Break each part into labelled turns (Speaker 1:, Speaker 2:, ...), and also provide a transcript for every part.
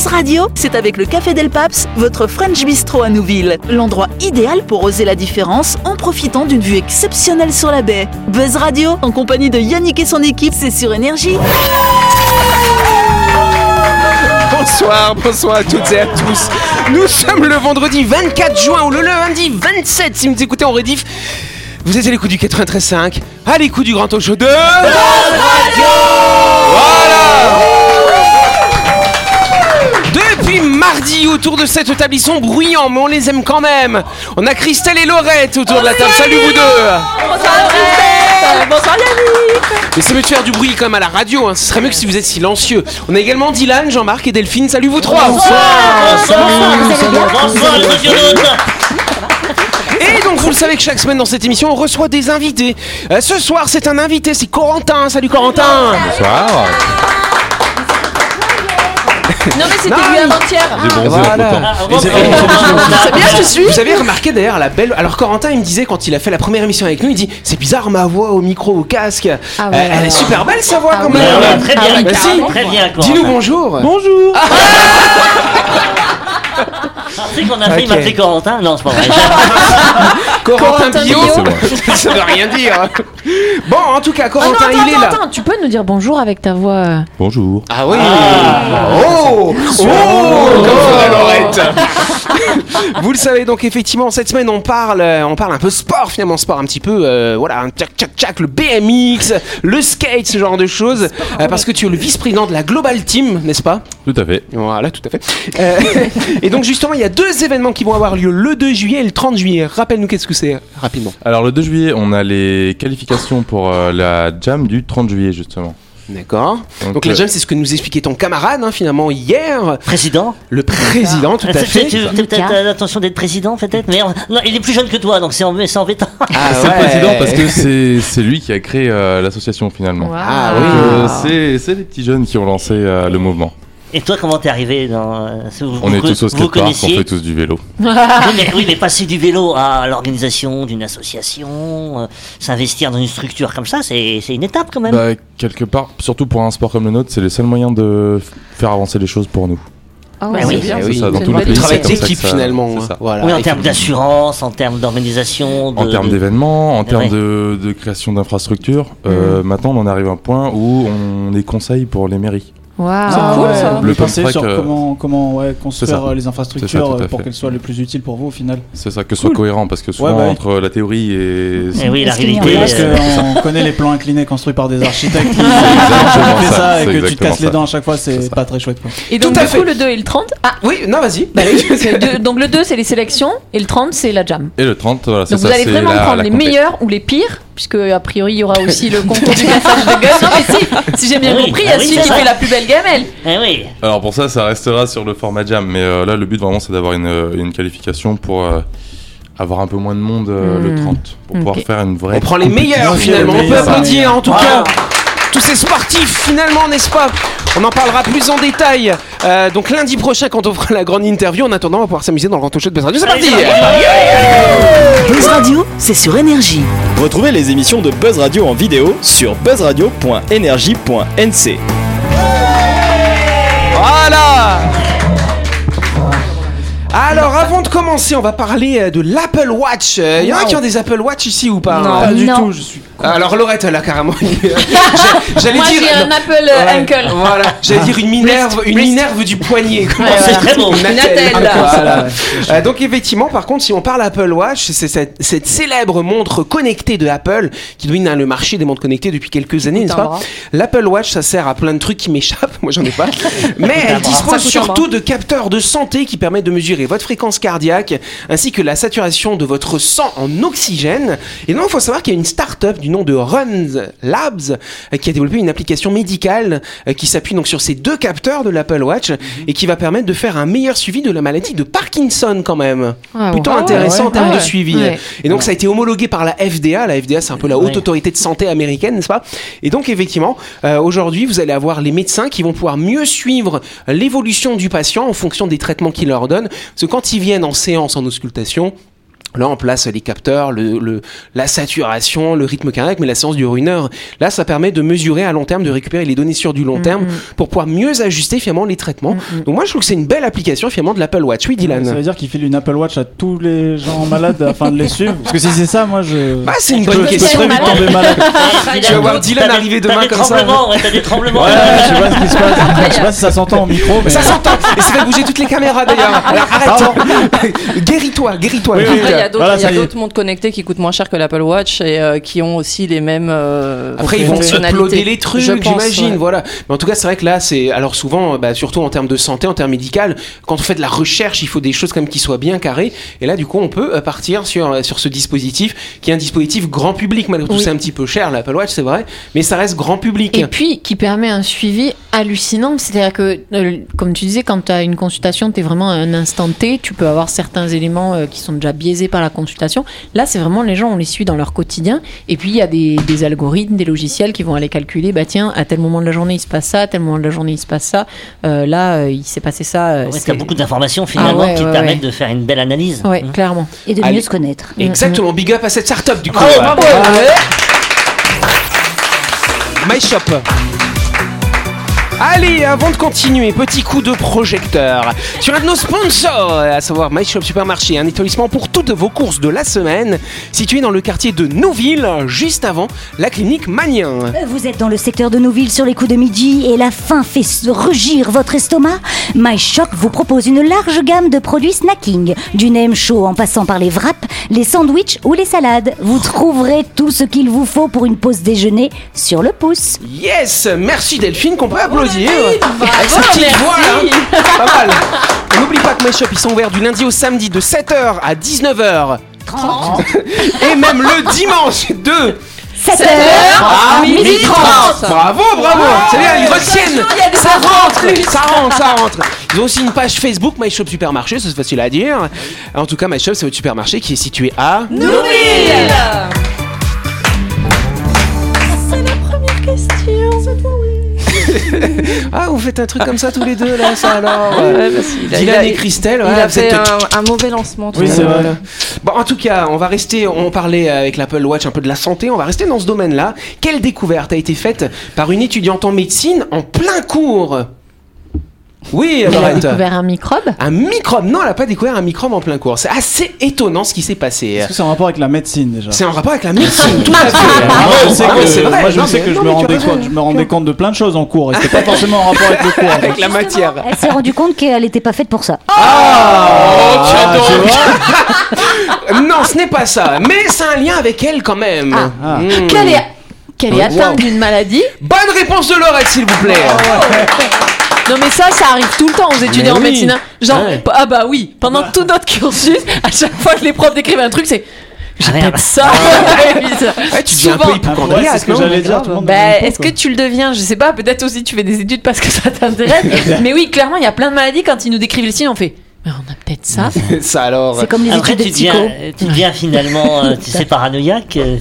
Speaker 1: Buzz Radio, c'est avec le Café Del Paps, votre French Bistro à Nouville. L'endroit idéal pour oser la différence en profitant d'une vue exceptionnelle sur la baie. Buzz Radio, en compagnie de Yannick et son équipe, c'est sur Énergie.
Speaker 2: Bonsoir, bonsoir à toutes et à tous. Nous sommes le vendredi 24 juin ou le lundi 27 si vous écoutez en rediff. Vous êtes à l'écoute du 93.5, à l'écoute du grand talk show. Mardi, autour de cette table, ils sont bruyants, mais on les aime quand même. On a Christelle et Laurette autour de la table. Salut vous deux
Speaker 3: Bonsoir Yannick
Speaker 2: Mais c'est mieux de faire du bruit quand même à la radio, hein. ce serait mieux que si vous êtes silencieux. On a également Dylan, Jean-Marc et Delphine. Salut vous trois Et donc vous le savez que chaque semaine dans cette émission on reçoit des invités. Euh, ce soir c'est un invité, c'est Corentin. Salut Corentin
Speaker 4: Bonsoir.
Speaker 3: Non mais c'était lui avant-hier
Speaker 4: J'ai bronzé
Speaker 2: Voilà.
Speaker 4: entre-temps.
Speaker 3: C'est bien, je suis
Speaker 2: Vous avez remarqué d'ailleurs la belle. Alors Corentin il me disait quand il a fait la première émission avec nous, il dit c'est bizarre ma voix au micro au casque.
Speaker 3: Ah
Speaker 2: Euh,
Speaker 3: ouais.
Speaker 2: elle est super belle sa voix
Speaker 3: Ah
Speaker 2: quand même.
Speaker 3: Ah ouais,
Speaker 5: très bien,
Speaker 3: Ah oui,
Speaker 2: Bah, si.
Speaker 3: carrément.
Speaker 5: Très bien.
Speaker 2: Dis-nous bonjour.
Speaker 4: Bonjour.
Speaker 5: Tu sais qu'on a failli
Speaker 2: Ok.
Speaker 5: m'appeler Corentin? Non, c'est pas vrai.
Speaker 2: Corentin,
Speaker 3: Corentin
Speaker 2: Bio. Ça veut rien dire. Bon en tout cas
Speaker 3: Ah non,
Speaker 2: Corentin
Speaker 3: attends,
Speaker 2: il est
Speaker 3: attends,
Speaker 2: là.
Speaker 3: attends, tu peux nous dire bonjour avec ta voix? Euh,
Speaker 4: Bonjour.
Speaker 2: Ah oui Oh Oh Comme ferait Laurette Vous le savez donc effectivement cette semaine on parle euh, on parle un peu sport finalement sport un petit peu euh, voilà un tchac tchac tchac le BMX le skate ce genre de choses Euh, parce que tu es le vice-président de la Global Team n'est-ce pas?
Speaker 4: Tout à fait.
Speaker 2: voilà tout à fait Euh, et donc justement il y a deux événements qui vont avoir lieu le 2 juillet et le 30 juillet rappelle-nous qu'est-ce que c'est rapidement
Speaker 4: Alors le 2 juillet, on a les qualifications pour euh, la jam du 30 juillet justement.
Speaker 2: D'accord donc la
Speaker 4: euh,
Speaker 2: jam c'est ce que nous expliquait ton camarade hein, finalement hier
Speaker 5: Président
Speaker 2: le président tout à fait
Speaker 5: Tu t'as l'intention d'être président peut-être Mais on- non, il est plus jeune que toi, donc c'est en- c'est embêtant.
Speaker 2: Ah
Speaker 4: c'est le
Speaker 2: ouais.
Speaker 4: président parce que c'est c'est lui qui a créé euh, l'association finalement.
Speaker 2: Ah
Speaker 4: Donc,
Speaker 2: oui.
Speaker 4: euh, c'est c'est les petits jeunes qui ont lancé euh, le mouvement.
Speaker 5: Et toi, comment t'es arrivé dans. euh, vous-
Speaker 4: On
Speaker 5: vous-
Speaker 4: est tous au skatepark, on fait tous du vélo.
Speaker 5: oui, mais, oui, mais passer du vélo à l'organisation d'une association, euh, s'investir dans une structure comme ça, c'est c'est une étape quand même.
Speaker 4: Bah, quelque part, surtout pour un sport comme le nôtre, c'est le seul moyen de faire avancer les choses pour nous.
Speaker 3: Ah
Speaker 5: Bah
Speaker 3: c'est
Speaker 5: oui.
Speaker 3: bien.
Speaker 4: C'est
Speaker 2: oui.
Speaker 4: ça, dans tous les pays.
Speaker 2: travail d'équipe finalement.
Speaker 4: ça.
Speaker 2: Voilà,
Speaker 5: oui, en termes d'assurance, en termes d'organisation.
Speaker 4: En termes d'événements, en termes
Speaker 5: Ouais.
Speaker 4: de, de création d'infrastructures, euh, maintenant on en arrive à un point où on est conseil pour les mairies.
Speaker 3: Waouh.
Speaker 6: Ah
Speaker 3: cool ça.
Speaker 4: Le
Speaker 6: penser sur
Speaker 4: euh,
Speaker 6: comment, comment ouais, construire
Speaker 4: c'est
Speaker 6: euh, les
Speaker 4: C'est
Speaker 6: infrastructures
Speaker 4: ça,
Speaker 6: euh, pour qu'elles soient les plus utiles pour vous au final.
Speaker 4: C'est ça, que ce soit
Speaker 6: Cool.
Speaker 4: cohérent, parce que souvent
Speaker 6: Ouais, bah oui.
Speaker 4: entre la théorie et...
Speaker 5: Eh oui, la réalité.
Speaker 3: un
Speaker 6: parce qu'on connaît les plans inclinés construits par des architectes qui fait
Speaker 4: ça,
Speaker 6: ça et
Speaker 4: c'est
Speaker 6: que tu casses les dents à chaque fois,
Speaker 4: C'est
Speaker 6: c'est pas très chouette quoi.
Speaker 3: Et donc
Speaker 2: Tout à
Speaker 3: du
Speaker 2: fait.
Speaker 3: coup le 2 et le 30 Ah
Speaker 2: Oui, non, vas-y.
Speaker 3: bah oui, c'est le deux- donc le 2 c'est les sélections et le 30 c'est la jam.
Speaker 4: Et le 30, voilà, c'est
Speaker 3: Donc
Speaker 4: ça,
Speaker 3: vous allez
Speaker 4: c'est
Speaker 3: vraiment prendre les meilleurs ou les pires, puisque a priori il y aura aussi le concours du passage de gueule. Non mais si, si j'ai bien
Speaker 5: Ah oui,
Speaker 3: compris, il y
Speaker 5: ah
Speaker 3: a
Speaker 5: oui,
Speaker 3: celui
Speaker 5: c'est
Speaker 3: qui fait la plus belle gamelle.
Speaker 5: Eh oui.
Speaker 4: Alors pour ça, ça restera sur le format jam, mais euh, là le but vraiment c'est d'avoir une, euh, une qualification pour euh, avoir un peu moins de monde euh,
Speaker 3: Hmm.
Speaker 4: le 30, pour pouvoir faire une vraie...
Speaker 2: On prend les meilleurs finalement.
Speaker 6: les
Speaker 2: On peut applaudir en tout
Speaker 5: Wow.
Speaker 2: cas. Tous ces sportifs finalement, n'est-ce pas? On en parlera plus en détail. Euh, donc lundi prochain quand on fera la grande interview. En attendant, on va pouvoir s'amuser dans le grand show de Buzz Radio. C'est parti
Speaker 1: Buzz Radio, c'est sur Énergie.
Speaker 7: Retrouvez les émissions de Buzz Radio en vidéo sur buzzradio.energie.nc.
Speaker 2: alors, avant de commencer, on va parler euh, de l'Apple Watch. Il y en a qui ont des Apple Watch ici ou pas
Speaker 3: Non.
Speaker 2: hein?
Speaker 6: Pas du
Speaker 3: non.
Speaker 6: tout, je suis
Speaker 2: Alors, Laurette, elle a carrément. J'allais
Speaker 3: Moi
Speaker 2: dire.
Speaker 3: j'ai un Apple euh,
Speaker 2: Ouais,
Speaker 3: Uncle.
Speaker 2: Voilà, j'allais dire une minerve, une minerve du poignet. Comment
Speaker 3: Ouais,
Speaker 2: c'est
Speaker 3: voilà.
Speaker 5: très beau.
Speaker 2: Une attelle. Voilà. Euh, donc effectivement, par contre, si on parle Apple Watch, c'est cette, cette célèbre montre connectée de Apple qui domine hein, le marché des montres connectées depuis quelques années, n'est-ce
Speaker 3: un
Speaker 2: pas
Speaker 3: bras.
Speaker 2: L'Apple Watch, ça sert à plein de trucs qui m'échappent. Moi, j'en ai pas. Mais elle.
Speaker 3: Ça
Speaker 2: dispose
Speaker 3: coûte un
Speaker 2: surtout de capteurs de santé qui permettent de mesurer votre fréquence cardiaque ainsi que la saturation de votre sang en oxygène. Et donc, il faut savoir qu'il y a une start-up du nom de Runs Labs euh, qui a développé une application médicale euh, qui s'appuie donc sur ces deux capteurs de l'Apple Watch et qui va permettre de faire un meilleur suivi de la maladie de Parkinson quand même.
Speaker 3: Ah,
Speaker 2: Plutôt
Speaker 3: ouais.
Speaker 2: intéressant
Speaker 6: ouais,
Speaker 2: en termes
Speaker 3: ouais.
Speaker 2: de suivi.
Speaker 3: Ouais.
Speaker 2: Et donc ça a été homologué par la FDA. La FDA, c'est un peu la haute autorité de santé américaine, n'est-ce pas? Et donc effectivement, euh, aujourd'hui, vous allez avoir les médecins qui vont pouvoir mieux suivre l'évolution du patient en fonction des traitements qu'il leur donne. Parce que quand ils viennent en séance en auscultation, Là, on place les capteurs, le, le- la saturation, le rythme cardiaque, mais la séance dure une heure. Là, ça permet de mesurer à long terme, de récupérer les données sur du long terme pour pouvoir mieux ajuster finalement les traitements. Donc moi, je trouve que c'est une belle application finalement de l'Apple Watch. Oui, Dylan.
Speaker 6: Ça veut dire qu'il file une Apple Watch à tous les gens malades afin de les suivre Parce que si c'est ça, moi je.
Speaker 2: Bah, c'est une bonne question.
Speaker 6: tomber malade.
Speaker 2: Tu vas voir Dylan arriver demain
Speaker 5: t'as des
Speaker 2: comme ça.
Speaker 5: tremblements, ouais, t'as des tremblements.
Speaker 6: Ouais, je sais pas ce qui se passe. Je sais pas si ça s'entend au micro, mais.
Speaker 2: Ça s'entend Et ça fait bouger toutes les caméras d'ailleurs Alors arrête Guéris-toi, guéris-toi
Speaker 3: Il y a d'autres
Speaker 6: Voilà,
Speaker 3: montres connectées qui coûtent moins cher que l'Apple Watch et euh, qui ont aussi les mêmes euh,
Speaker 2: Après, ils vont uploader les trucs, j'imagine,
Speaker 3: ouais.
Speaker 2: voilà. Mais en tout cas, c'est vrai que là, c'est. Alors, souvent, bah, surtout en termes de santé, en termes médical, quand on fait de la recherche, il faut des choses quand même qui soient bien carrées. Et là, du coup, on peut euh, partir sur, euh, sur ce dispositif, qui est un dispositif grand public. Malgré tout,
Speaker 8: Oui.
Speaker 2: c'est un petit peu cher, l'Apple Watch, c'est vrai. Mais ça reste grand public.
Speaker 8: Et puis qui permet un suivi hallucinant. C'est-à-dire que, euh, comme tu disais, quand tu as une consultation, tu es vraiment à un instant T, tu peux avoir certains éléments euh, qui sont déjà biaisés par la consultation. Là, c'est vraiment les gens, on les suit dans leur quotidien. Et puis, il y a des, des algorithmes, des logiciels qui vont aller calculer, bah tiens, à tel moment de la journée, il se passe ça, à tel moment de la journée, il se passe ça. Euh, là, euh, il s'est passé ça. euh,
Speaker 5: Ouais,
Speaker 8: c'est-
Speaker 5: T'as beaucoup d'informations finalement
Speaker 8: Ah ouais,
Speaker 5: qui te
Speaker 8: ouais,
Speaker 5: permettent
Speaker 8: ouais.
Speaker 5: de faire une belle analyse.
Speaker 8: Ouais,
Speaker 5: Hein.
Speaker 8: clairement.
Speaker 9: Et de
Speaker 2: Allez.
Speaker 9: mieux se connaître.
Speaker 2: Exactement, big up à cette start-up, du coup.
Speaker 5: Bravo, bravo.
Speaker 2: My Shop. Allez, avant de continuer, petit coup de projecteur sur un de nos sponsors, à savoir My Shop Supermarché, un établissement pour toutes vos courses de la semaine, situé dans le quartier de Nouville, juste avant la clinique Magnien.
Speaker 9: Vous êtes dans le secteur de Nouville sur les coups de midi et la faim fait rugir votre estomac? My Shop vous propose une large gamme de produits snacking, du nem chaud en passant par les wraps, les sandwichs ou les salades. Vous trouverez tout ce qu'il vous faut pour une pause déjeuner sur le pouce.
Speaker 2: Yes, merci Delphine qu'on peut applaudir.
Speaker 3: Bravo,
Speaker 2: Avec sa petite
Speaker 3: merci.
Speaker 2: voix, hein. Pas mal. Et N'oublie pas que My Shop, ils sont ouverts du lundi au samedi de 7h à 19h. Et même le dimanche de
Speaker 9: 7
Speaker 2: à
Speaker 3: midi 30.
Speaker 2: Bravo, bravo C'est bien, ils retiennent Ça rentre Ça rentre, ça rentre Ils ont aussi une page Facebook, My Shop Supermarché, ça, c'est facile à dire. En tout cas, My Shop, c'est votre supermarché qui est situé à... Ah, vous faites un truc comme ça tous les deux, là, ça alors
Speaker 3: Ouais, a-
Speaker 2: Dylan
Speaker 3: a-
Speaker 2: et Christelle,
Speaker 3: Il a fait un, un mauvais lancement. tout
Speaker 6: Oui, c'est vrai.
Speaker 2: Bon, en tout cas, on va rester, on parlait avec l'Apple Watch un peu de la santé, on va rester dans ce domaine-là. Quelle découverte a été faite par une étudiante en médecine en plein cours? Oui,
Speaker 8: Elle a découvert un microbe.
Speaker 2: Un microbe Non, elle n'a pas découvert un microbe en plein cours. C'est assez étonnant ce qui s'est passé.
Speaker 6: Est-ce que c'est en rapport avec la médecine déjà
Speaker 2: C'est en rapport avec la médecine, tout à fait.
Speaker 6: Moi, je sais
Speaker 2: Ah
Speaker 6: que,
Speaker 2: vrai.
Speaker 6: moi, je
Speaker 2: Non,
Speaker 6: sais
Speaker 2: mais-
Speaker 6: que je
Speaker 2: non,
Speaker 6: me rendais compte, je me rendais compte de plein de choses en cours et c'était pas forcément en rapport avec le cours.
Speaker 2: Avec la matière.
Speaker 9: Elle s'est rendue compte qu'elle n'était pas faite pour ça.
Speaker 2: Oh,
Speaker 6: Ah,
Speaker 2: tiens
Speaker 6: tu
Speaker 2: donc.
Speaker 6: vois
Speaker 2: Non, ce n'est pas ça. Mais c'est un lien avec elle quand même.
Speaker 6: Ah.
Speaker 2: Hmm.
Speaker 8: Qu'elle est, qu'elle est
Speaker 2: Wow.
Speaker 8: atteinte d'une maladie.
Speaker 2: Bonne réponse de Laurette, s'il vous plaît.
Speaker 3: Ça, ça arrive tout le temps aux étudiants en
Speaker 2: oui.
Speaker 3: médecine. hein. Genre,
Speaker 2: Ouais.
Speaker 3: ah bah oui, pendant tout notre cursus, à chaque fois que les profs décrivent un truc, c'est j'ai
Speaker 5: Ah,
Speaker 3: ça.
Speaker 2: Ouais, tu deviens un peu hypochondriaque,
Speaker 6: c'est ce que j'allais dire.
Speaker 3: Bah, est-ce que tu le deviens? Je sais pas, peut-être aussi tu fais des études parce que ça t'intéresse. mais oui, clairement, il y a plein de maladies, quand ils nous décrivent le signe, on fait Mais on a peut-être ça.
Speaker 2: Ça alors.
Speaker 9: C'est comme les
Speaker 5: Après,
Speaker 9: études
Speaker 5: tu
Speaker 9: de
Speaker 5: deviens, tu deviens finalement, euh, tu sais, paranoïaque. euh,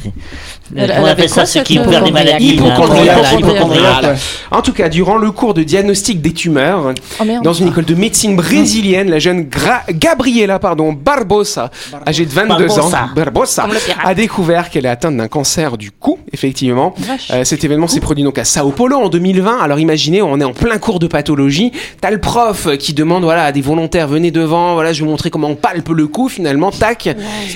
Speaker 3: Elle-
Speaker 5: on
Speaker 3: elle
Speaker 5: appelle ça ceux qui ont peur des maladies.
Speaker 2: Hypochondriaque,
Speaker 6: hypochondriaque.
Speaker 2: En tout cas, durant le cours de diagnostic des tumeurs,
Speaker 3: Oh
Speaker 2: dans une école de médecine brésilienne, la jeune Gra- Gabriela pardon, Barbosa, âgée de 22
Speaker 5: Barbosa.
Speaker 2: ans, Barbosa, a découvert qu'elle est atteinte d'un cancer du cou, effectivement. Euh, cet événement s'est produit donc à Sao Paulo en 2020. Alors imaginez, on est en plein cours de pathologie. T'as le prof qui demande voilà à des volontaires venez devant, voilà je vais vous montrer comment on palpe le cou finalement, tac.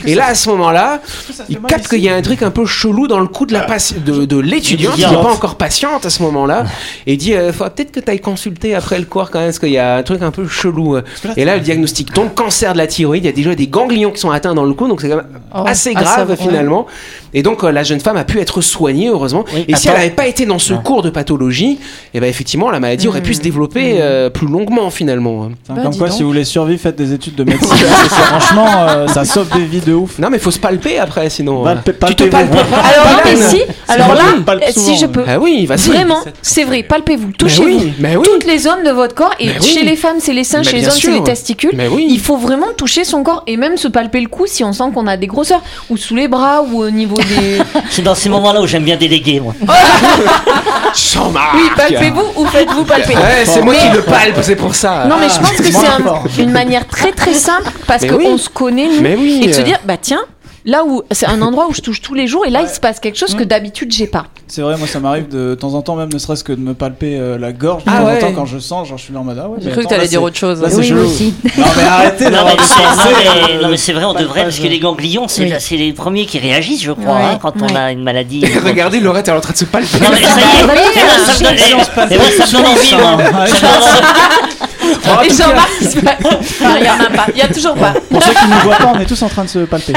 Speaker 2: Et là à ce moment-là, il capte qu'il y a un truc un peu chelou dans le cou de la de, de l'étudiante qui n'est pas encore patiente à ce moment-là et dit euh, faut peut-être que tu ailles consulter après le cours quand même parce qu'il y a un truc un peu chelou. Et là le diagnostic tombe cancer de la thyroïde, il y a déjà des ganglions qui sont atteints dans le cou donc c'est quand même
Speaker 3: Oh,
Speaker 2: assez
Speaker 3: ah, ça
Speaker 2: grave finalement. Et donc euh, la jeune femme a pu être soignée heureusement.
Speaker 5: Oui,
Speaker 2: et si elle n'avait pas été dans ce
Speaker 5: Ah.
Speaker 2: cours de pathologie, et ben effectivement la maladie aurait pu se développer euh, plus longuement finalement.
Speaker 6: Enfin,
Speaker 3: Bah,
Speaker 6: comme quoi,
Speaker 3: donc.
Speaker 6: si vous voulez faites des études de médecine. Parce que franchement, euh, ça sauve des vies de ouf.
Speaker 2: Non mais faut se palper après sinon. Euh. tu te
Speaker 6: palpez-vous.
Speaker 2: palpes
Speaker 8: Alors mais si, là,
Speaker 6: palpe
Speaker 8: euh, si je peux.
Speaker 2: Ah oui, vas-y.
Speaker 8: Vraiment, c'est vrai, palpez-vous,
Speaker 2: Mais
Speaker 8: touchez-vous.
Speaker 2: oui, mais oui.
Speaker 8: Toutes les zones de votre corps, et
Speaker 2: Mais oui.
Speaker 8: chez les femmes, c'est les seins,
Speaker 2: Mais
Speaker 8: chez les
Speaker 2: bien
Speaker 8: hommes, c'est
Speaker 2: sûr.
Speaker 8: les testicules.
Speaker 2: Mais oui.
Speaker 8: Il faut vraiment toucher son corps et même se palper le cou si on sent qu'on a des grosseurs, ou sous les bras, ou au niveau des.
Speaker 5: C'est dans ces moments-là où j'aime bien déléguer, moi.
Speaker 2: Jean-Marc.
Speaker 8: oui, palpez-vous ou faites-vous palper.
Speaker 2: Ouais, c'est moi qui le palpe, c'est pour ça.
Speaker 8: Non, mais je pense que
Speaker 6: moins
Speaker 8: c'est un- une manière très très simple parce qu'on
Speaker 2: oui.
Speaker 8: se connaît, nous,
Speaker 2: Mais oui.
Speaker 8: et de se dire, bah tiens, là où c'est un endroit où je touche tous les jours, et là il se passe quelque chose que d'habitude j'ai pas.
Speaker 6: C'est vrai, moi ça m'arrive de temps en temps, même ne serait-ce que de me palper euh, la gorge. De
Speaker 2: Ah
Speaker 6: temps
Speaker 2: ouais.
Speaker 6: en temps, quand je sens, genre je suis là en mode ah ouais.
Speaker 3: J'ai cru que t'allais dire autre chose.
Speaker 6: Là, c'est
Speaker 9: Oui,
Speaker 6: chelou.
Speaker 9: aussi.
Speaker 6: Non, mais arrêtez
Speaker 5: Non mais, c'est, non,
Speaker 6: pensées,
Speaker 5: mais-
Speaker 6: euh,
Speaker 5: non, mais c'est vrai, on devrait, parce que les ganglions, c'est,
Speaker 8: Oui.
Speaker 5: les premiers qui réagissent, je crois,
Speaker 8: Ouais.
Speaker 5: hein, quand on a une maladie.
Speaker 2: Regardez, Laurette, elle est en train de se palper.
Speaker 5: Non, mais ça y est,
Speaker 9: Bah
Speaker 5: ça me donne envie,
Speaker 8: et Jean-Marc, il se passe. Ah, il y en a pas, il y a toujours pas.
Speaker 6: Pour ceux qui ne nous voient pas, on est tous en train de se palper.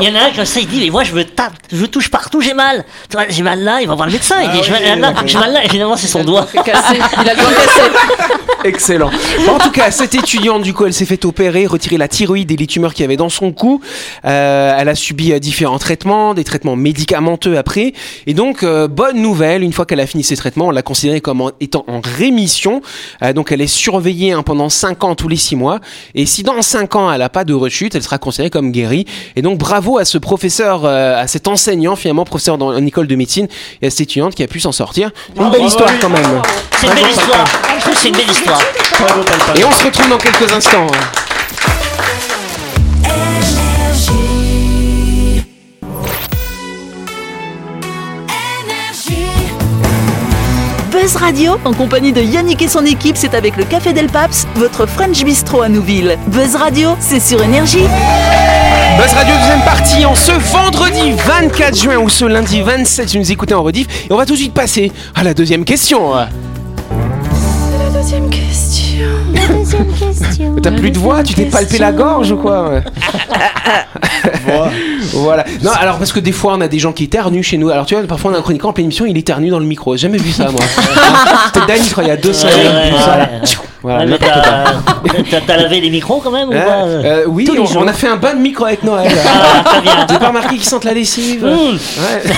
Speaker 5: Il y en a un comme ça, il dit Mais moi je me tape, je touche partout, j'ai mal. Tu vois, J'ai mal là, il va voir le médecin. Il dit J'ai mal là, j'ai mal là, et finalement c'est son doigt.
Speaker 8: Il a le doigt cassé.
Speaker 2: Excellent. En tout cas, cette étudiante, du coup, elle s'est fait opérer, retirer la thyroïde et les tumeurs qu'il y avait dans son cou. Euh, elle a subi euh, différents traitements, des traitements médicamenteux après. Et donc, euh, bonne nouvelle, une fois qu'elle a fini ses traitements, on l'a considérée comme en- étant en rémission. Euh, donc, elle est surveillée hein, pendant 5 ans tous les 6 mois. Et si dans 5 ans, elle n'a pas de rechute, elle sera considérée comme guérie. Et donc, bravo à ce professeur, euh, à cet enseignant, finalement, professeur dans une école de médecine, et à cette étudiante qui a pu s'en sortir. Une belle histoire quand même.
Speaker 5: C'est une belle histoire. C'est une belle histoire.
Speaker 2: Et on se retrouve dans quelques instants.
Speaker 1: Buzz Radio, en compagnie de Yannick et son équipe, c'est avec le Café Del Paps, votre French Bistro à Nouville. Buzz Radio, c'est sur Énergie.
Speaker 2: Buzz Radio deuxième partie en ce vendredi 24 juin ou ce lundi 27 si vous nous écoutez en rediff et on va tout de suite passer à la deuxième question.
Speaker 9: Deuxième question.
Speaker 2: T'as plus de voix, tu t'es palpé la gorge ou quoi
Speaker 6: Voilà.
Speaker 2: Non, alors parce que des fois on a des gens qui éternuent chez nous. Alors tu vois, parfois on a un chroniqueur en pleine émission, il éternue dans le micro. J'ai jamais vu ça moi. C'était Dany, je crois, il y a deux semaines. Voilà.
Speaker 5: ouais. T'as- lavé les micros quand même ou
Speaker 2: Hein
Speaker 5: pas
Speaker 2: Euh, oui, on, a fait un bain de micro avec Noël.
Speaker 5: Ah, très bien.
Speaker 2: Pas remarqué qu'ils sentent la lessive
Speaker 5: Mmh.
Speaker 2: Ouais.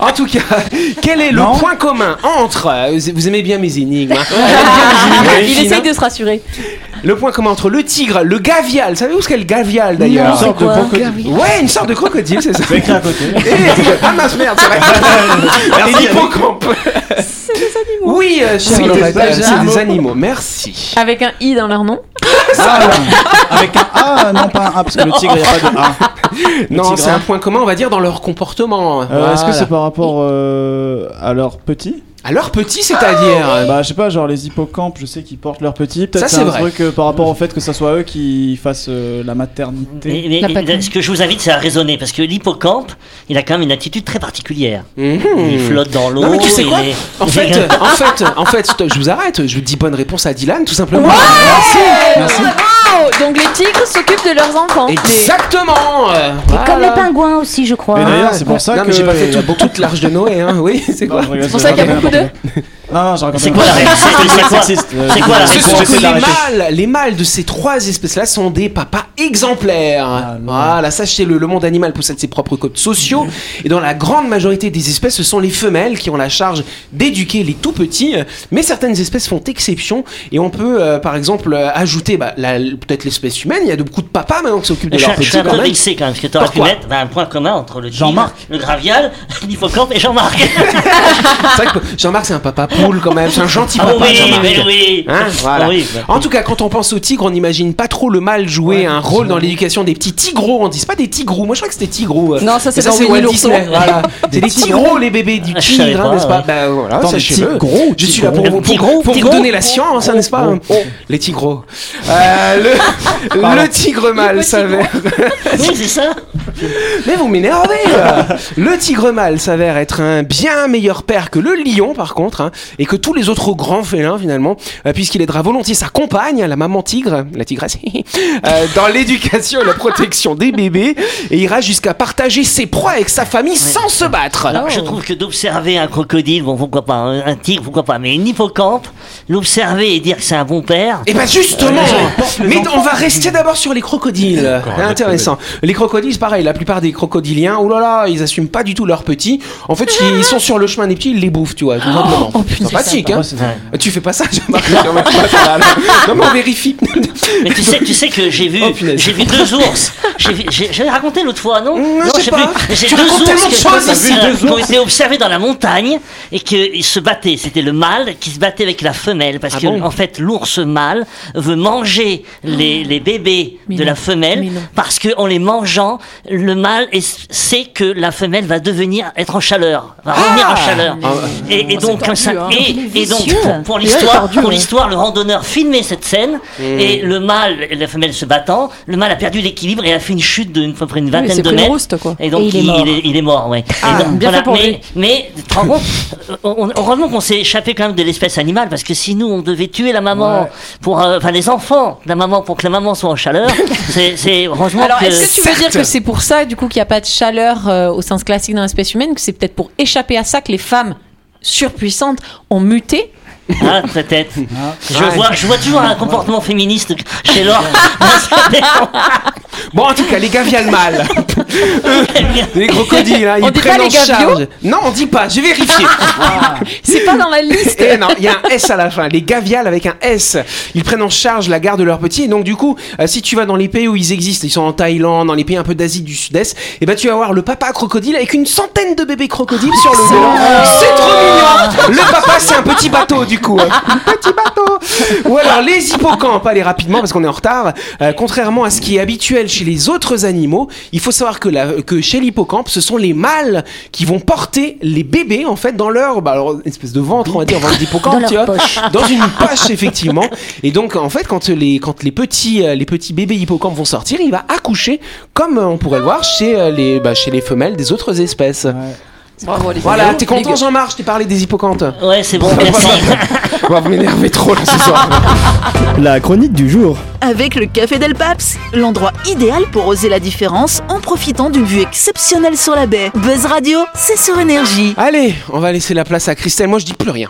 Speaker 2: en tout cas, quel est
Speaker 6: Non.
Speaker 2: le point commun entre. euh, Vous aimez bien mes énigmes. hein Vous aimez bien mes énigmes
Speaker 8: Il
Speaker 2: fines,
Speaker 8: essaye
Speaker 2: hein
Speaker 8: de se rassurer.
Speaker 2: Le point commun entre le tigre, le gavial. Savez-vous ce qu'est le gavial
Speaker 6: Une
Speaker 2: d'ailleurs
Speaker 6: sorte de crocodile.
Speaker 2: Ouais, une sorte de crocodile, c'est ça.
Speaker 6: C'est écrit à côté.
Speaker 2: Et- ah mince merde, c'est vrai. L'hippocampe.
Speaker 8: C'est des animaux.
Speaker 2: Oui, euh,
Speaker 6: des
Speaker 2: c'est des animaux. Merci.
Speaker 8: Avec un i dans leur nom.
Speaker 6: Ah, avec un A, non pas un A, parce que le tigre, il n'y a pas de A.
Speaker 2: Non, c'est un point commun, on va dire, dans leur comportement.
Speaker 6: Euh, Est-ce que c'est par rapport euh, à leurs petits
Speaker 2: À leur petit, c'est-à-dire.
Speaker 6: Bah, je sais pas, genre les hippocampes, je sais qu'ils portent leurs petits.
Speaker 2: Ça,
Speaker 6: Peut-être
Speaker 2: c'est
Speaker 6: c'est un
Speaker 2: vrai.
Speaker 6: truc euh, par rapport au fait que ça soit eux qui fassent euh, la maternité.
Speaker 5: Mais- mais-
Speaker 8: La patine.
Speaker 5: ce que je vous invite, c'est à raisonner, parce que l'hippocampe, il a quand même une attitude très particulière.
Speaker 2: Mhm.
Speaker 5: Il flotte dans l'eau.
Speaker 2: Non mais tu sais
Speaker 5: il
Speaker 2: quoi
Speaker 5: est-
Speaker 2: En fait, en fait, en fait, stop, je vous arrête. Je vous dis bonne réponse à Dylan, tout simplement.
Speaker 6: Merci.
Speaker 8: Oh, donc les tigres s'occupent de leurs enfants.
Speaker 2: Exactement. euh,
Speaker 9: Comme les pingouins aussi, je crois.
Speaker 6: Mais d'ailleurs,
Speaker 2: Ah,
Speaker 6: c'est pour ça
Speaker 2: non,
Speaker 6: que.
Speaker 2: j'ai pas fait tout- toute l'arche de Noé, hein. Oui, c'est quoi
Speaker 6: Non, je rigole,
Speaker 8: C'est pour ça qu'il y a beaucoup de-
Speaker 6: n'importe quoi.
Speaker 5: C'est quoi la réponse C'est quoi
Speaker 6: sexiste, euh,
Speaker 5: C'est quoi la
Speaker 2: sont
Speaker 5: réponse
Speaker 2: les mâles, les mâles de ces trois espèces-là sont des papas exemplaires.
Speaker 6: Ah,
Speaker 2: voilà, sachez-le, le monde animal possède ses propres codes sociaux. Et dans la grande majorité des espèces, ce sont les femelles qui ont la charge d'éduquer les tout petits. Mais certaines espèces font exception. Et on peut, euh, par exemple, euh, ajouter bah, peut-être l'espèce humaine. Il y a de beaucoup de papas maintenant qui s'occupent de leurs
Speaker 5: je suis
Speaker 2: petits
Speaker 5: un peu vexé quand même, parce que tu mettre bah, un point commun entre le
Speaker 6: Jean-Marc.
Speaker 5: le gravial, l'hippocampe et Jean-Marc.
Speaker 2: C'est vrai que Jean-Marc, c'est un papa poule quand même. C'est un gentil papa,
Speaker 5: oui,
Speaker 2: Jean-Marc.
Speaker 5: oui.
Speaker 2: Hein, voilà.
Speaker 5: Oui, bah.
Speaker 2: En tout cas, quand on pense au tigre, on n'imagine pas trop le mâle jouer un rôle dans l'éducation des petits tigros. On dit c'est pas des tigrous. Moi, je crois que c'était tigrous. euh.
Speaker 3: Non, ça, c'est dans
Speaker 2: Walt
Speaker 3: l'ourson.
Speaker 2: Disney. Voilà. C'est des tigros, les bébés du
Speaker 5: Ah,
Speaker 2: tigre, hein,
Speaker 5: pas,
Speaker 2: n'est-ce pas? Ben voilà,
Speaker 6: Attends, des
Speaker 2: sachez-le.
Speaker 6: tigros ou
Speaker 2: Je suis là pour,
Speaker 6: tigros
Speaker 2: vous- pour,
Speaker 5: Tigros,
Speaker 2: pour vous
Speaker 5: tigros.
Speaker 2: donner la science, hein, n'est-ce pas? Les tigros. Euh, le, tigre mâle s'avère.
Speaker 5: Oui, c'est ça.
Speaker 2: Mais vous m'énervez. Le tigre mâle s'avère être un bien meilleur père que le lion par contre. hein. Et que tous les autres grands félins finalement, euh, puisqu'il aidera volontiers sa compagne, la maman tigre, la tigresse, euh, dans l'éducation et la protection des bébés, et ira jusqu'à partager ses proies avec sa famille sans se battre.
Speaker 5: Alors, je trouve que d'observer un crocodile, bon, pourquoi pas, un, tigre, pourquoi pas, mais une hippocampe, l'observer et dire que c'est un bon père.
Speaker 2: Et ben justement, mais on va rester d'abord sur les crocodiles. C'est intéressant. Les crocodiles, pareil. La plupart des crocodiliens, oh là là, ils assument pas du tout leurs petits. En fait, ils sont sur le chemin des petits, ils les bouffent, tu vois, tout simplement.
Speaker 8: oh,
Speaker 2: Sympathique, hein.
Speaker 5: Ouais.
Speaker 2: Tu fais pas ça, va, là. Non, mais on vérifie.
Speaker 5: Mais tu sais, tu sais que j'ai vu,
Speaker 2: Oh,
Speaker 5: j'ai vu deux ours. J'avais raconté l'autre fois, non?
Speaker 2: Non, je sais
Speaker 5: sais
Speaker 2: pas.
Speaker 5: J'ai deux ours qui ont été observés dans la montagne et qu'ils se battaient. C'était le mâle qui se battait avec la femelle parce
Speaker 2: Ah
Speaker 5: que
Speaker 2: bon?
Speaker 5: en fait l'ours mâle veut manger les, les bébés
Speaker 8: Mais
Speaker 5: de
Speaker 8: non.
Speaker 5: la femelle parce que en les mangeant, le mâle est- sait que la femelle va devenir être en chaleur, va revenir en chaleur. Et, et donc comme ça,
Speaker 3: hein.
Speaker 5: et, et donc pour, l'histoire, pour le randonneur filmait cette scène et le mâle et la femelle se battant, le mâle a perdu l'équilibre et a fait une chute d'une à peu près une vingtaine de mètres.
Speaker 3: rouste, quoi.
Speaker 5: Et donc
Speaker 9: Et il est
Speaker 5: il,
Speaker 9: mort.
Speaker 5: est, il est mort, ouais.
Speaker 3: Ah,
Speaker 5: donc,
Speaker 3: bien fait pour
Speaker 5: mais,
Speaker 3: lui.
Speaker 5: mais tu te rends compte, on, on- heureusement qu'on s'est échappé quand même de l'espèce animale parce que si nous on devait tuer la maman pour, euh, enfin les enfants de la maman pour que la maman soit en chaleur, c'est, c'est heureusement
Speaker 8: Alors,
Speaker 5: que.
Speaker 8: est-ce que tu veux dire que c'est pour ça, du coup, qu'il n'y a pas de chaleur euh, au sens classique dans l'espèce humaine, que c'est peut-être pour échapper à ça que les femmes surpuissantes ont muté
Speaker 5: Ah, peut-être. Je,
Speaker 2: Ouais.
Speaker 5: vois, je vois toujours un comportement féministe chez Laure.
Speaker 2: Bon, en tout cas, les gaviales mâles, les crocodiles, hein,
Speaker 8: On
Speaker 2: ils
Speaker 8: dit
Speaker 2: prennent
Speaker 8: pas
Speaker 2: en
Speaker 8: les
Speaker 2: charge. Non, on dit pas. J'ai vérifié.
Speaker 8: C'est pas dans la liste
Speaker 2: Eh non, il y a un S à la fin. Les gaviales avec un S. Ils prennent en charge la garde de leurs petits. Et donc, du coup, euh, si tu vas dans les pays où ils existent, ils sont en Thaïlande, dans les pays un peu d'Asie du Sud-Est, et ben tu vas voir le papa crocodile avec une centaine de bébés crocodiles sur le vélo. C'est trop mignon. Le papa, c'est un petit bateau, du coup. Un petit bateau. Ou alors les hippocampes, allez rapidement parce qu'on est en retard. Euh, contrairement à ce qui est habituel chez les autres animaux, il faut savoir que, la, que chez l'hippocampe, ce sont les mâles qui vont porter les bébés en fait dans leur, bah, alors, une espèce de ventre, on va dire, ventre d'hippocampe,
Speaker 9: Dans
Speaker 2: tu vois,
Speaker 9: poche.
Speaker 2: dans une poche effectivement. Et donc en fait, quand les quand les petits euh, les petits bébés hippocampes vont sortir, il va accoucher comme on pourrait le voir chez euh, les bah, chez les femelles des autres espèces.
Speaker 3: Bravo, les
Speaker 2: Voilà, t'es content Jean-Marc Je t'ai parlé des hippocampes.
Speaker 5: Ouais, c'est bon, merci.
Speaker 2: On va vous m'énerver trop là ce soir.
Speaker 7: La chronique du jour.
Speaker 1: Avec le Café Del Paps, l'endroit idéal pour oser la différence en profitant d'une vue exceptionnelle sur la baie. Buzz Radio, c'est sur énergie.
Speaker 2: Allez, on va laisser la place à Christelle. Moi, je dis plus rien.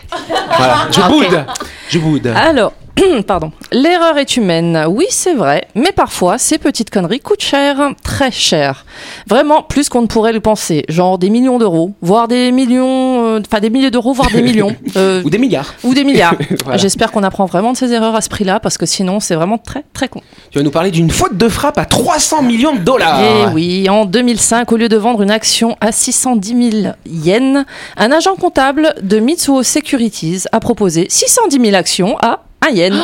Speaker 2: Voilà, je
Speaker 8: Ok.
Speaker 2: boude. Je boude.
Speaker 3: Alors, pardon. L'erreur est humaine, oui c'est vrai, mais parfois ces petites conneries coûtent cher, très cher. Vraiment plus qu'on ne pourrait le penser, genre des millions d'euros, voire des millions, euh, enfin des milliers d'euros, voire des millions, euh,
Speaker 2: Ou des milliards.
Speaker 3: ou des milliards.
Speaker 2: Voilà.
Speaker 3: J'espère qu'on apprend vraiment de ces erreurs à ce prix-là, parce que sinon c'est vraiment très très con.
Speaker 2: Tu vas nous parler d'une faute de frappe à 300 millions de dollars.
Speaker 3: Et oui, en 2005, au lieu de vendre une action à 610 000 yens, un agent comptable de Mitsuo Securities a proposé 610 000 actions à 1 yen.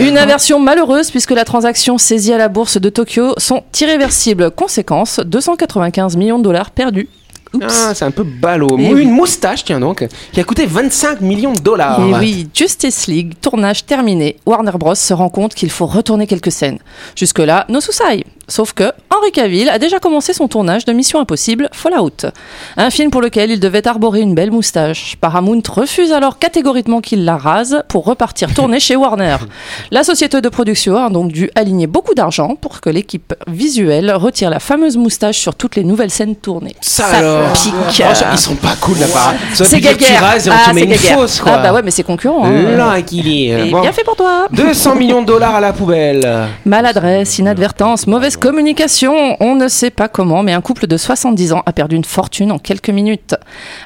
Speaker 3: Une inversion malheureuse puisque la transaction saisie à la bourse de Tokyo sont irréversibles. Conséquence, 295 millions de dollars perdus. Oups.
Speaker 2: Ah, c'est un peu ballot.
Speaker 3: Eh oui.
Speaker 2: Une moustache, tiens donc, qui a coûté 25 millions de dollars.
Speaker 3: Et oui, Justice League, tournage terminé. Warner Bros. se rend compte qu'il faut retourner quelques scènes. Jusque-là, no souci. Sauf que Henry Cavill a déjà commencé son tournage de Mission Impossible Fallout. Un film pour lequel il devait arborer une belle moustache. Paramount refuse alors catégoriquement qu'il la rase pour repartir tourner chez Warner. La société de production a donc dû aligner beaucoup d'argent pour que l'équipe visuelle retire la fameuse moustache sur toutes les nouvelles scènes tournées.
Speaker 2: Ça, alors.
Speaker 3: pique.
Speaker 2: Franchement, ils sont pas cool là par Ça
Speaker 3: C'est gaguerre.
Speaker 2: rases et on
Speaker 3: Ah,
Speaker 2: te met
Speaker 3: c'est
Speaker 2: une
Speaker 3: gaguerre.
Speaker 2: fausse quoi.
Speaker 3: Ah bah ouais, mais c'est concurrent. hein.
Speaker 2: Là qu'il est. Bon.
Speaker 3: bien fait pour toi.
Speaker 2: 200 millions de dollars à la poubelle.
Speaker 3: Maladresse, inadvertance, mauvaise communication, on ne sait pas comment, mais un couple de 70 ans a perdu une fortune en quelques minutes.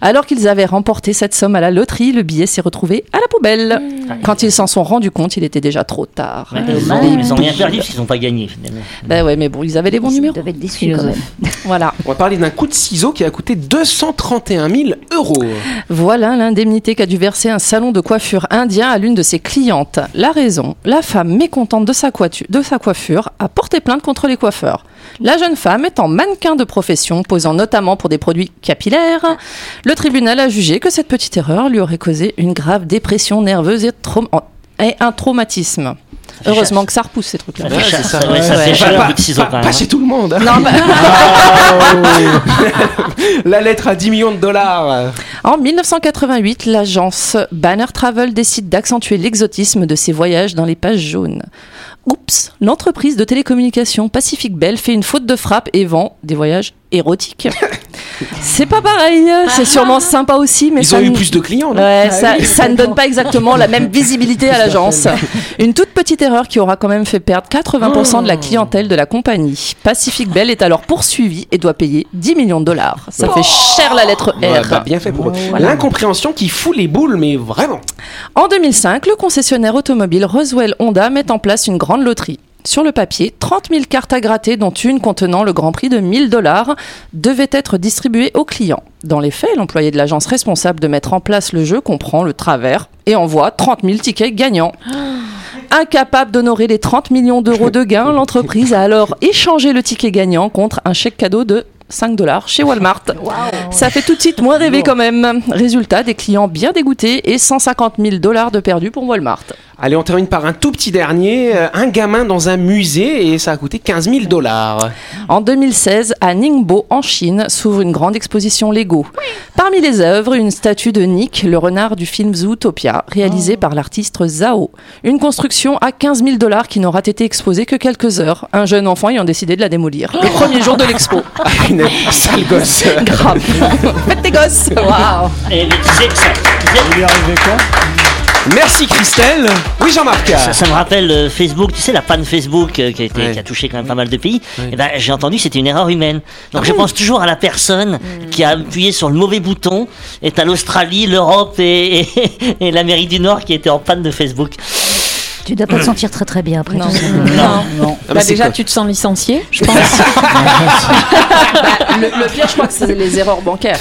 Speaker 3: Alors qu'ils avaient remporté cette somme à la loterie, le billet s'est retrouvé à la poubelle. Quand ils s'en sont rendus compte, il était déjà trop tard.
Speaker 5: Ouais, ils ont- Ils ont rien perdu parce qu'ils n'ont pas gagné finalement.
Speaker 3: Ben ouais, mais bon, ils avaient les bons
Speaker 9: Ils
Speaker 3: numéros.
Speaker 9: devaient être déçus quand même.
Speaker 3: Voilà.
Speaker 2: On va parler d'un coup de ciseau qui a coûté 231 000 euros.
Speaker 3: Voilà l'indemnité qu'a dû verser un salon de coiffure indien à l'une de ses clientes. La raison, la femme mécontente de sa, coitu- de sa coiffure a porté plainte contre les coiffeurs. La jeune femme étant mannequin de profession, posant notamment pour des produits capillaires, le tribunal a jugé que cette petite erreur lui aurait causé une grave dépression nerveuse et un traumatisme. Heureusement que ça repousse ces trucs-là.
Speaker 5: Ça fait
Speaker 2: Ouais, ça.
Speaker 5: ça, ouais, ça
Speaker 2: Ouais.
Speaker 5: fait
Speaker 2: Pas- pas- pas-. Pas chez tout le monde. hein.
Speaker 3: Non, bah-
Speaker 2: La lettre à 10 millions de dollars.
Speaker 3: En 1988, l'agence Banner Travel décide d'accentuer l'exotisme de ses voyages dans les pages jaunes. Oups, l'entreprise de télécommunications Pacific Bell fait une faute de frappe et vend des voyages érotiques. C'est pas pareil, c'est sûrement sympa aussi, mais
Speaker 2: Ils
Speaker 3: ça
Speaker 2: ont eu plus de clients.
Speaker 3: Ouais,
Speaker 2: Ah
Speaker 3: ça,
Speaker 2: oui.
Speaker 3: ça ne donne pas exactement la même visibilité à l'agence. Une toute petite erreur qui aura quand même fait perdre 80% de la clientèle de la compagnie. Pacific Bell est alors poursuivi et doit payer 10 millions de dollars. Ça fait cher la lettre
Speaker 2: Ouais,
Speaker 3: R.
Speaker 2: bah, bien fait pour eux.
Speaker 3: Voilà.
Speaker 2: L'incompréhension qui fout les boules, mais vraiment.
Speaker 3: En 2005, le concessionnaire automobile Roswell Honda met en place une grande loterie. Sur le papier, 30 000 cartes à gratter, dont une contenant le grand prix de 1000 dollars, devaient être distribuées aux clients. Dans les faits, l'employé de l'agence responsable de mettre en place le jeu comprend le travers et envoie 30 000 tickets gagnants. Incapable d'honorer les 30 millions d'euros de gains, l'entreprise a alors échangé le ticket gagnant contre un chèque cadeau de 5 dollars chez Walmart. Ça fait tout de suite moins rêver quand même. Résultat, des clients bien dégoûtés et 150 000 dollars de perdus pour Walmart.
Speaker 2: Allez, on termine par un tout petit dernier. Euh, Un gamin dans un musée et ça a coûté 15 000 dollars.
Speaker 3: En 2016, à Ningbo, en Chine, s'ouvre une grande exposition Lego. Parmi les œuvres, une statue de Nick, le renard du film Zootopia, réalisé par l'artiste Zhao. Une construction à 15 000 dollars qui n'aura été exposée que quelques heures, un jeune enfant ayant décidé de la démolir. Le premier jour de l'expo.
Speaker 2: Ah, Une sale gosse.
Speaker 3: Grave. Faites tes gosses Waouh
Speaker 5: Et
Speaker 6: est arrivé quoi
Speaker 2: Merci Christelle. Oui, Jean-Marc.
Speaker 5: ça, ça me rappelle euh, Facebook, tu sais, la panne Facebook euh, qui, a été-
Speaker 2: Ouais.
Speaker 5: qui a touché quand même pas mal de pays. Et ben, j'ai entendu que c'était une erreur humaine. Donc je pense toujours à la personne qui a appuyé sur le mauvais bouton. Et à l'Australie, l'Europe et, et, et l'Amérique du Nord qui étaient en panne de Facebook.
Speaker 9: Tu dois pas te sentir très très bien après
Speaker 3: Non.
Speaker 9: tout ça.
Speaker 8: Non.
Speaker 6: Non.
Speaker 2: Ah, bah,
Speaker 8: Bah, déjà,
Speaker 2: quoi
Speaker 8: tu te sens licencié, je pense.
Speaker 3: le, le pire, je crois que c'est les erreurs bancaires.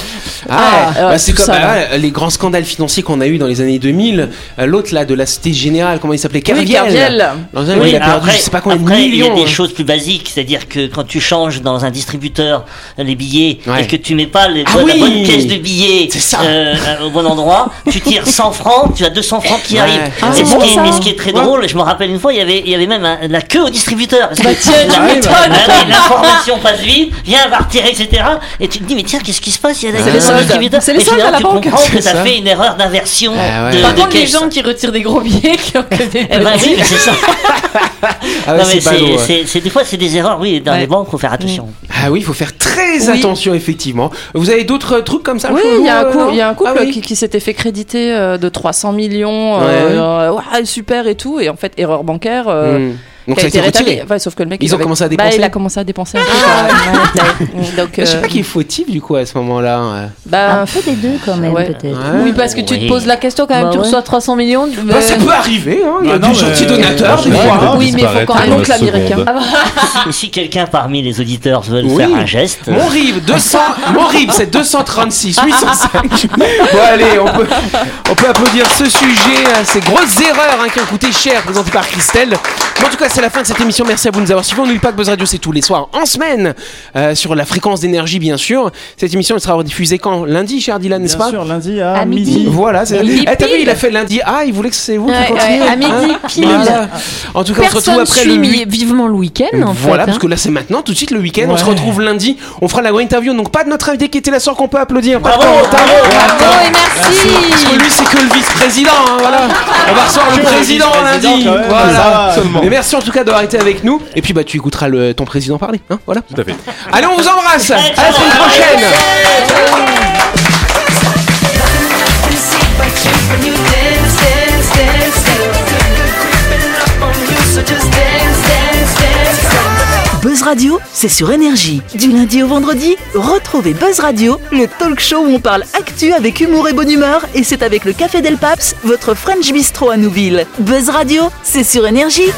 Speaker 2: Ah,
Speaker 3: Ah,
Speaker 2: bah,
Speaker 3: ouais,
Speaker 2: c'est comme
Speaker 3: ça,
Speaker 2: bah, ouais, les grands scandales financiers qu'on a eu dans les années 2000. Euh, L'autre là de la Cité Générale, comment il s'appait Kerviel. Un,
Speaker 5: Oui,
Speaker 2: il a perdu
Speaker 5: après,
Speaker 2: je sais pas combien de
Speaker 5: après, il y a
Speaker 2: millions.
Speaker 5: des
Speaker 2: hein.
Speaker 5: choses plus basiques, c'est-à-dire que quand tu changes dans un distributeur les billets
Speaker 2: Ouais.
Speaker 5: et que tu mets pas les
Speaker 2: Ah
Speaker 5: la
Speaker 2: oui.
Speaker 5: bonne pièce de billets
Speaker 2: C'est ça.
Speaker 5: euh, au bon endroit, tu tires 100 francs, tu as 200 francs qui
Speaker 2: Ouais.
Speaker 5: arrivent.
Speaker 2: Ah,
Speaker 5: et,
Speaker 2: c'est
Speaker 5: ce
Speaker 2: bon,
Speaker 5: qui est, ce qui est très drôle, je me rappelle une fois, il y avait, il y avait même un- la queue au distributeur. Parce que
Speaker 3: Bah, tiens, tu
Speaker 5: la-
Speaker 3: m'étonnes.
Speaker 5: Ah oui, L'information passe vite, viens, va retirer, etc. Et tu te dis, mais tiens, qu'est-ce qui se passe? Il y a la
Speaker 3: C'est les soldes.
Speaker 5: distributeur.
Speaker 3: C'est les
Speaker 5: Et
Speaker 3: soldes à la
Speaker 5: tu
Speaker 3: banque.
Speaker 5: comprends que
Speaker 2: C'est
Speaker 5: tu as
Speaker 2: ça.
Speaker 5: fait une erreur d'inversion de,
Speaker 8: Par contre, les gens qui retirent des gros billets qui ont que des
Speaker 5: Eh ben oui, mais c'est ça.
Speaker 2: Ah ouais, c'est
Speaker 5: des fois, c'est des erreurs, oui, dans
Speaker 3: Ouais.
Speaker 5: les banques, faut faire attention.
Speaker 2: Ah oui, il faut faire très
Speaker 3: Oui.
Speaker 2: attention effectivement. Vous avez d'autres trucs comme ça
Speaker 3: Oui,
Speaker 2: chelous,
Speaker 3: il y, a un
Speaker 2: euh,
Speaker 3: il y a un couple
Speaker 2: Ah oui.
Speaker 3: qui, qui s'était fait créditer euh, de 300 millions.
Speaker 2: Ouais.
Speaker 3: euh, ouais, super et tout. Et en fait, erreur bancaire. euh,
Speaker 2: Hmm. Donc ça a été retiré.
Speaker 3: Sauf que le mec,
Speaker 2: Ils
Speaker 3: il
Speaker 2: ont
Speaker 3: avait-
Speaker 2: commencé à
Speaker 3: Bah,
Speaker 2: dépenser
Speaker 3: il a commencé à dépenser un peu. Ouais, Donc,
Speaker 2: Je sais
Speaker 3: euh,
Speaker 2: pas qui est fautif du coup à ce moment-là. ouais.
Speaker 3: bah,
Speaker 9: Un peu des deux quand même
Speaker 3: Ouais.
Speaker 9: peut-être.
Speaker 2: Ouais.
Speaker 8: Oui, parce que tu te poses la question quand même,
Speaker 9: Bah
Speaker 8: tu
Speaker 9: ouais.
Speaker 8: reçois 300 millions. tu-
Speaker 2: Bah, ça peut arriver, hein. il y a
Speaker 6: Ah non,
Speaker 2: des
Speaker 6: mais-
Speaker 2: gentils donateurs des fois.
Speaker 6: ouais.
Speaker 8: Oui, mais il faut quand
Speaker 3: Un
Speaker 8: même.
Speaker 3: oncle américain.
Speaker 5: si, si quelqu'un parmi les auditeurs veut faire un geste,
Speaker 2: Mon RIB, 200, mon RIB, c'est 236, 805. Bon, allez, on peut, on peut applaudir ce sujet, hein, ces grosses erreurs hein, qui ont coûté cher, présentées par Christelle. En tout cas, c'est la fin de cette émission. Merci à vous de nous avoir suivis. On n'oublie pas que Buzz Radio, c'est tous les soirs en semaine, euh, sur la fréquence d'énergie, bien sûr. Cette émission, elle sera diffusée quand? Lundi, cher Dylan, n'est-ce
Speaker 6: Bien
Speaker 2: pas?
Speaker 6: sûr, lundi à,
Speaker 9: À midi.
Speaker 6: midi.
Speaker 2: Voilà, c'est.
Speaker 8: Midi
Speaker 2: Eh, t'as vu, il a fait lundi. Ah, il voulait que c'est vous
Speaker 8: Ouais,
Speaker 2: qui continuiez.
Speaker 8: ouais, à midi pile.
Speaker 2: Voilà. En tout cas, on se retrouve après le
Speaker 8: suit
Speaker 2: 8
Speaker 8: mi- vivement le week-end, en
Speaker 2: voilà,
Speaker 8: fait.
Speaker 2: parce
Speaker 8: hein.
Speaker 2: que là c'est maintenant, tout de suite le week-end. On se retrouve lundi. On fera la grande interview. Donc pas de notre invité qui était là soir qu'on peut applaudir. Pas de
Speaker 5: Bravo,
Speaker 2: Corentin.
Speaker 8: Bravo et merci.
Speaker 2: Parce que lui c'est que le vice-président. hein, voilà. On va recevoir le
Speaker 6: le
Speaker 2: président lundi. Voilà.
Speaker 6: seulement.
Speaker 2: Mais merci en tout cas d'avoir été avec nous. Et puis bah tu écouteras le, ton président parler. Hein, voilà.
Speaker 4: Tout à fait.
Speaker 2: Allez, on vous embrasse. À la semaine prochaine.
Speaker 1: Buzz Radio, c'est sur énergie. Du lundi au vendredi, retrouvez Buzz Radio, le talk show où on parle actu avec humour et bonne humeur, et c'est avec le Café Del Paps, votre French Bistro à Nouville. Buzz Radio, c'est sur énergie.